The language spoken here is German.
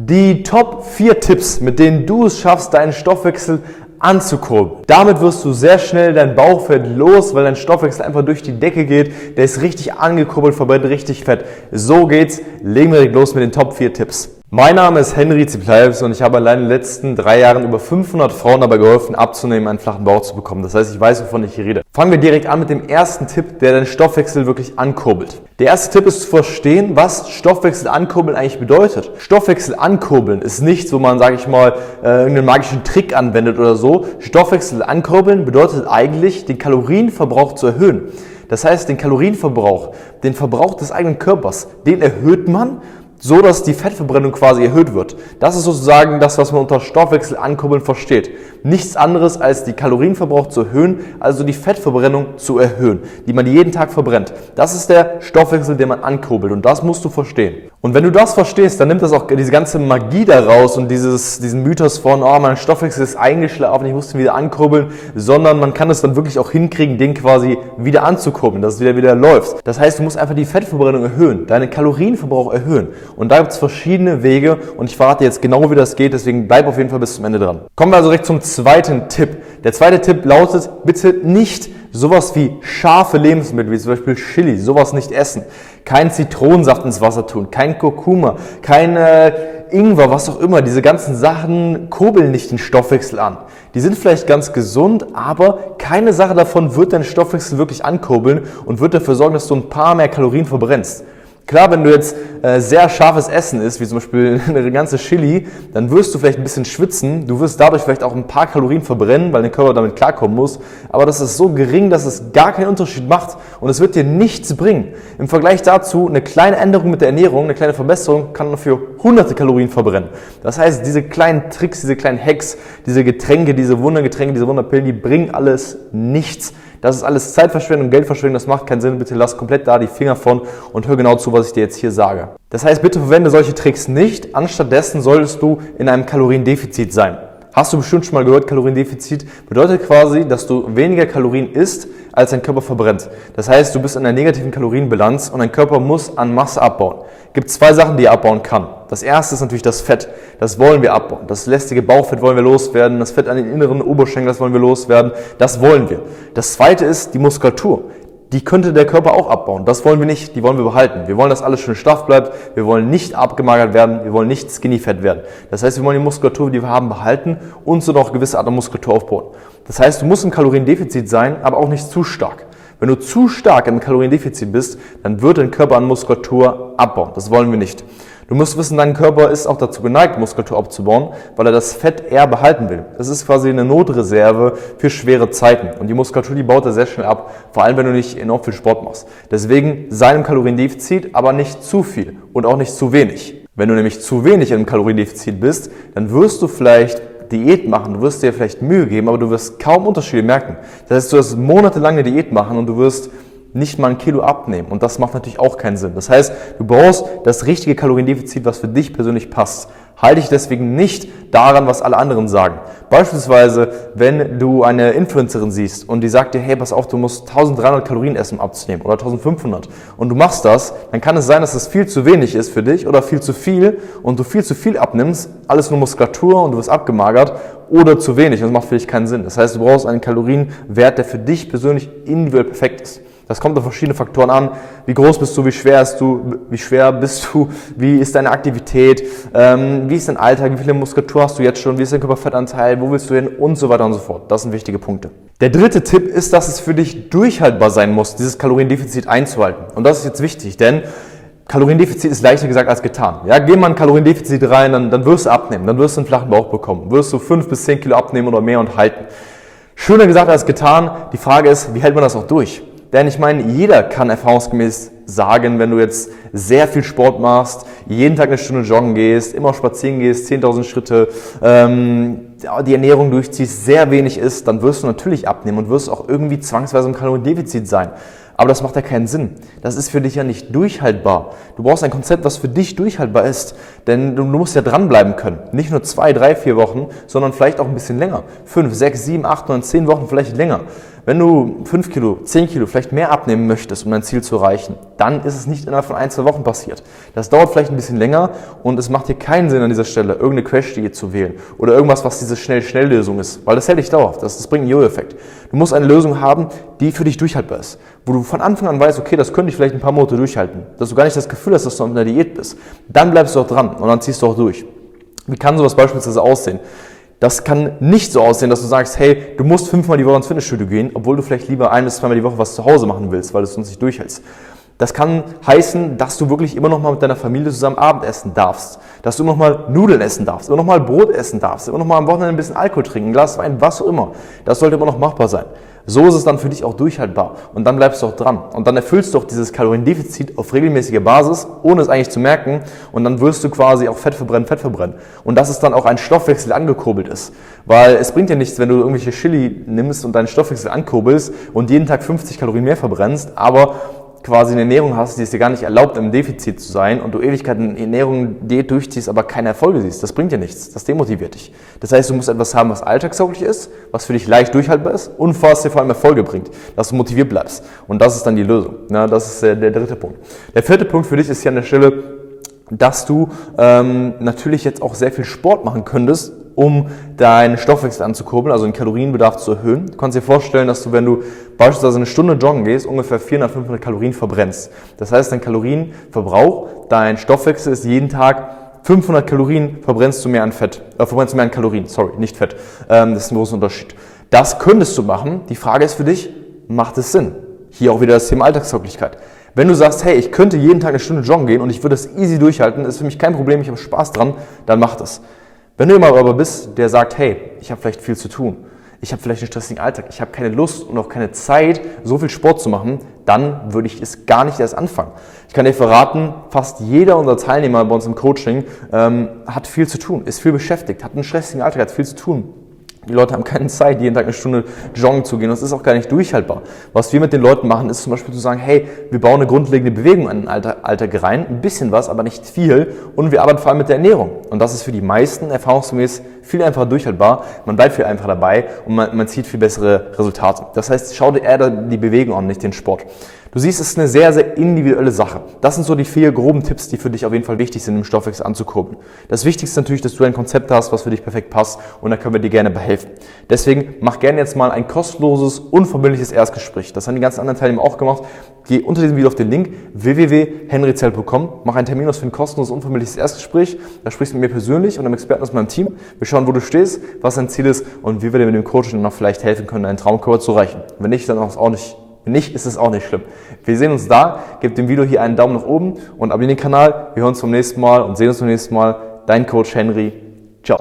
Die Top 4 Tipps, mit denen du es schaffst, deinen Stoffwechsel anzukurbeln. Damit wirst du sehr schnell dein Bauchfett los, weil dein Stoffwechsel einfach durch die Decke geht. Der ist richtig angekurbelt, verbrennt richtig Fett. So geht's. Legen wir direkt los mit den Top 4 Tipps. Mein Name ist Henry Zipleibs und ich habe allein in den letzten drei Jahren über 500 Frauen dabei geholfen, abzunehmen, einen flachen Bauch zu bekommen. Das heißt, ich weiß, wovon ich hier rede. Fangen wir direkt an mit dem ersten Tipp, der deinen Stoffwechsel wirklich ankurbelt. Der erste Tipp ist zu verstehen, was Stoffwechsel ankurbeln eigentlich bedeutet. Stoffwechsel ankurbeln ist nichts, wo man, sage ich mal, äh, irgendeinen magischen Trick anwendet oder so. Stoffwechsel ankurbeln bedeutet eigentlich, den Kalorienverbrauch zu erhöhen. Das heißt, den Kalorienverbrauch, den Verbrauch des eigenen Körpers, den erhöht man so dass die Fettverbrennung quasi erhöht wird. Das ist sozusagen das, was man unter Stoffwechsel ankurbeln versteht. Nichts anderes als die Kalorienverbrauch zu erhöhen, also die Fettverbrennung zu erhöhen, die man jeden Tag verbrennt. Das ist der Stoffwechsel, den man ankurbelt und das musst du verstehen. Und wenn du das verstehst, dann nimmt das auch diese ganze Magie daraus und dieses, diesen Mythos von, oh, mein Stoffwechsel ist eingeschlafen, ich muss ihn wieder ankurbeln, sondern man kann es dann wirklich auch hinkriegen, den quasi wieder anzukurbeln, dass es wieder wieder läuft. Das heißt, du musst einfach die Fettverbrennung erhöhen, deinen Kalorienverbrauch erhöhen. Und da gibt es verschiedene Wege und ich verrate jetzt genau, wie das geht, deswegen bleib auf jeden Fall bis zum Ende dran. Kommen wir also direkt zum zweiten Tipp. Der zweite Tipp lautet, bitte nicht sowas wie scharfe Lebensmittel, wie zum Beispiel Chili, sowas nicht essen. Kein Zitronensaft ins Wasser tun, kein Kurkuma, kein äh, Ingwer, was auch immer. Diese ganzen Sachen kurbeln nicht den Stoffwechsel an. Die sind vielleicht ganz gesund, aber keine Sache davon wird deinen Stoffwechsel wirklich ankurbeln und wird dafür sorgen, dass du ein paar mehr Kalorien verbrennst. Klar, wenn du jetzt äh, sehr scharfes Essen isst, wie zum Beispiel eine ganze Chili, dann wirst du vielleicht ein bisschen schwitzen. Du wirst dadurch vielleicht auch ein paar Kalorien verbrennen, weil dein Körper damit klarkommen muss. Aber das ist so gering, dass es gar keinen Unterschied macht und es wird dir nichts bringen. Im Vergleich dazu, eine kleine Änderung mit der Ernährung, eine kleine Verbesserung kann dafür hunderte Kalorien verbrennen. Das heißt, diese kleinen Tricks, diese kleinen Hacks, diese Getränke, diese Wundergetränke, diese Wunderpillen, die bringen alles nichts. Das ist alles Zeitverschwendung, Geldverschwendung, das macht keinen Sinn. Bitte lass komplett da die Finger von und hör genau zu, was ich dir jetzt hier sage. Das heißt, bitte verwende solche Tricks nicht. Anstattdessen solltest du in einem Kaloriendefizit sein. Hast du bestimmt schon mal gehört, Kaloriendefizit bedeutet quasi, dass du weniger Kalorien isst, als dein Körper verbrennt. Das heißt, du bist in einer negativen Kalorienbilanz und dein Körper muss an Masse abbauen. Es gibt zwei Sachen, die er abbauen kann. Das erste ist natürlich das Fett. Das wollen wir abbauen. Das lästige Bauchfett wollen wir loswerden. Das Fett an den inneren Oberschenkeln, das wollen wir loswerden. Das wollen wir. Das zweite ist die Muskulatur die könnte der Körper auch abbauen. Das wollen wir nicht, die wollen wir behalten. Wir wollen, dass alles schön straff bleibt. Wir wollen nicht abgemagert werden. Wir wollen nicht skinny fett werden. Das heißt, wir wollen die Muskulatur, die wir haben, behalten und so noch gewisse Art der Muskulatur aufbauen. Das heißt, du musst im Kaloriendefizit sein, aber auch nicht zu stark. Wenn du zu stark im Kaloriendefizit bist, dann wird dein Körper an Muskulatur abbauen. Das wollen wir nicht. Du musst wissen, dein Körper ist auch dazu geneigt, Muskulatur abzubauen, weil er das Fett eher behalten will. Das ist quasi eine Notreserve für schwere Zeiten. Und die Muskulatur, die baut er sehr schnell ab, vor allem wenn du nicht enorm viel Sport machst. Deswegen sei im Kaloriendefizit, aber nicht zu viel und auch nicht zu wenig. Wenn du nämlich zu wenig im Kaloriendefizit bist, dann wirst du vielleicht Diät machen, du wirst dir vielleicht Mühe geben, aber du wirst kaum Unterschiede merken. Das heißt, du wirst monatelang eine Diät machen und du wirst nicht mal ein Kilo abnehmen. Und das macht natürlich auch keinen Sinn. Das heißt, du brauchst das richtige Kaloriendefizit, was für dich persönlich passt. Halte dich deswegen nicht daran, was alle anderen sagen. Beispielsweise, wenn du eine Influencerin siehst und die sagt dir, hey, pass auf, du musst 1300 Kalorien essen, um abzunehmen oder 1500 und du machst das, dann kann es sein, dass es viel zu wenig ist für dich oder viel zu viel und du viel zu viel abnimmst, alles nur Muskulatur und du wirst abgemagert oder zu wenig. Das macht für dich keinen Sinn. Das heißt, du brauchst einen Kalorienwert, der für dich persönlich individuell perfekt ist. Das kommt auf verschiedene Faktoren an. Wie groß bist du, wie schwer bist du, wie schwer bist du, wie ist deine Aktivität, ähm, wie ist dein Alltag, wie viele Muskulatur hast du jetzt schon, wie ist dein Körperfettanteil, wo willst du hin und so weiter und so fort. Das sind wichtige Punkte. Der dritte Tipp ist, dass es für dich durchhaltbar sein muss, dieses Kaloriendefizit einzuhalten. Und das ist jetzt wichtig, denn Kaloriendefizit ist leichter gesagt als getan. Ja, geh mal ein Kaloriendefizit rein, dann, dann wirst du abnehmen, dann wirst du einen flachen Bauch bekommen, wirst du fünf bis zehn Kilo abnehmen oder mehr und halten. Schöner gesagt als getan. Die Frage ist, wie hält man das auch durch? Denn ich meine, jeder kann erfahrungsgemäß sagen, wenn du jetzt sehr viel Sport machst, jeden Tag eine Stunde joggen gehst, immer spazieren gehst, 10.000 Schritte, ähm, die Ernährung durchziehst, sehr wenig isst, dann wirst du natürlich abnehmen und wirst auch irgendwie zwangsweise im Kaloriendefizit sein. Aber das macht ja keinen Sinn. Das ist für dich ja nicht durchhaltbar. Du brauchst ein Konzept, was für dich durchhaltbar ist. Denn du musst ja dranbleiben können. Nicht nur zwei, drei, vier Wochen, sondern vielleicht auch ein bisschen länger. Fünf, sechs, sieben, acht, neun, zehn Wochen, vielleicht länger. Wenn du 5 Kilo, 10 Kilo, vielleicht mehr abnehmen möchtest, um dein Ziel zu erreichen, dann ist es nicht innerhalb von ein, zwei Wochen passiert. Das dauert vielleicht ein bisschen länger und es macht dir keinen Sinn an dieser Stelle, irgendeine Crash-Diät zu wählen oder irgendwas, was diese Schnell-Schnell-Lösung ist, weil das hält dich dauerhaft. Das, das bringt einen Jojo-Effekt. Du musst eine Lösung haben, die für dich durchhaltbar ist, wo du von Anfang an weißt, okay, das könnte ich vielleicht ein paar Monate durchhalten, dass du gar nicht das Gefühl hast, dass du auf einer Diät bist. Dann bleibst du auch dran und dann ziehst du auch durch. Wie kann sowas beispielsweise aussehen? Das kann nicht so aussehen, dass du sagst, hey, du musst fünfmal die Woche ins Fitnessstudio gehen, obwohl du vielleicht lieber ein bis zweimal die Woche was zu Hause machen willst, weil du es sonst nicht durchhältst. Das kann heißen, dass du wirklich immer noch mal mit deiner Familie zusammen Abendessen darfst, dass du immer noch mal Nudeln essen darfst, immer noch mal Brot essen darfst, immer noch mal am Wochenende ein bisschen Alkohol trinken, ein Glas Wein, was auch immer. Das sollte immer noch machbar sein. So ist es dann für dich auch durchhaltbar. Und dann bleibst du auch dran. Und dann erfüllst du auch dieses Kaloriendefizit auf regelmäßiger Basis, ohne es eigentlich zu merken. Und dann wirst du quasi auch Fett verbrennen, Fett verbrennen. Und dass es dann auch ein Stoffwechsel angekurbelt ist, weil es bringt dir nichts, wenn du irgendwelche Chili nimmst und deinen Stoffwechsel ankurbelst und jeden Tag 50 Kalorien mehr verbrennst, aber quasi eine Ernährung hast, die es dir gar nicht erlaubt, im Defizit zu sein und du Ewigkeiten Ernährung durchziehst, aber keine Erfolge siehst. Das bringt dir nichts. Das demotiviert dich. Das heißt, du musst etwas haben, was alltagstauglich ist, was für dich leicht durchhaltbar ist und was dir vor allem Erfolge bringt, dass du motiviert bleibst. Und das ist dann die Lösung. Ja, das ist der, der dritte Punkt. Der vierte Punkt für dich ist hier an der Stelle, dass du ähm, natürlich jetzt auch sehr viel Sport machen könntest, um deinen Stoffwechsel anzukurbeln, also den Kalorienbedarf zu erhöhen. Du kannst dir vorstellen, dass du, wenn du beispielsweise eine Stunde joggen gehst, ungefähr 400, 500 Kalorien verbrennst. Das heißt, dein Kalorienverbrauch, dein Stoffwechsel ist jeden Tag 500 Kalorien verbrennst du mehr an Fett, äh, verbrennst du mehr an Kalorien, sorry, nicht Fett. Ähm, das ist ein großer Unterschied. Das könntest du machen. Die Frage ist für dich, macht es Sinn? Hier auch wieder das Thema Alltagstauglichkeit. Wenn du sagst, hey, ich könnte jeden Tag eine Stunde joggen gehen und ich würde das easy durchhalten, ist für mich kein Problem, ich habe Spaß dran, dann mach das. Wenn du immer aber bist, der sagt, hey, ich habe vielleicht viel zu tun, ich habe vielleicht einen stressigen Alltag, ich habe keine Lust und auch keine Zeit, so viel Sport zu machen, dann würde ich es gar nicht erst anfangen. Ich kann dir verraten, fast jeder unserer Teilnehmer bei uns im Coaching ähm, hat viel zu tun, ist viel beschäftigt, hat einen stressigen Alltag, hat viel zu tun. Die Leute haben keine Zeit, jeden Tag eine Stunde joggen zu gehen. Das ist auch gar nicht durchhaltbar. Was wir mit den Leuten machen, ist zum Beispiel zu sagen, hey, wir bauen eine grundlegende Bewegung in den Alltag, rein, ein bisschen was, aber nicht viel. Und wir arbeiten vor allem mit der Ernährung. Und das ist für die meisten erfahrungsgemäß viel einfacher durchhaltbar. Man bleibt viel einfacher dabei und man, man zieht viel bessere Resultate. Das heißt, schau dir eher die Bewegung an, nicht den Sport. Du siehst, es ist eine sehr, sehr individuelle Sache. Das sind so die vier groben Tipps, die für dich auf jeden Fall wichtig sind, im Stoffwechsel anzukurbeln. Das Wichtigste ist natürlich, dass du ein Konzept hast, was für dich perfekt passt und da können wir dir gerne behelfen. Deswegen mach gerne jetzt mal ein kostenloses, unverbindliches Erstgespräch. Das haben die ganzen anderen Teilnehmer auch gemacht. Geh unter diesem Video auf den Link www.henryzell.com, mach einen Termin aus für ein kostenloses, unverbindliches Erstgespräch. Da sprichst du mit mir persönlich und einem Experten aus meinem Team. Wir schauen, wo du stehst, was dein Ziel ist und wie wir dir mit dem Coaching noch vielleicht helfen können, deinen Traumkörper zu erreichen. Wenn nicht, dann auch nicht wenn nicht, ist es auch nicht schlimm. Wir sehen uns da. Gib dem Video hier einen Daumen nach oben und abonniere den Kanal. Wir hören uns beim nächsten Mal und sehen uns beim nächsten Mal. Dein Coach Henry. Ciao.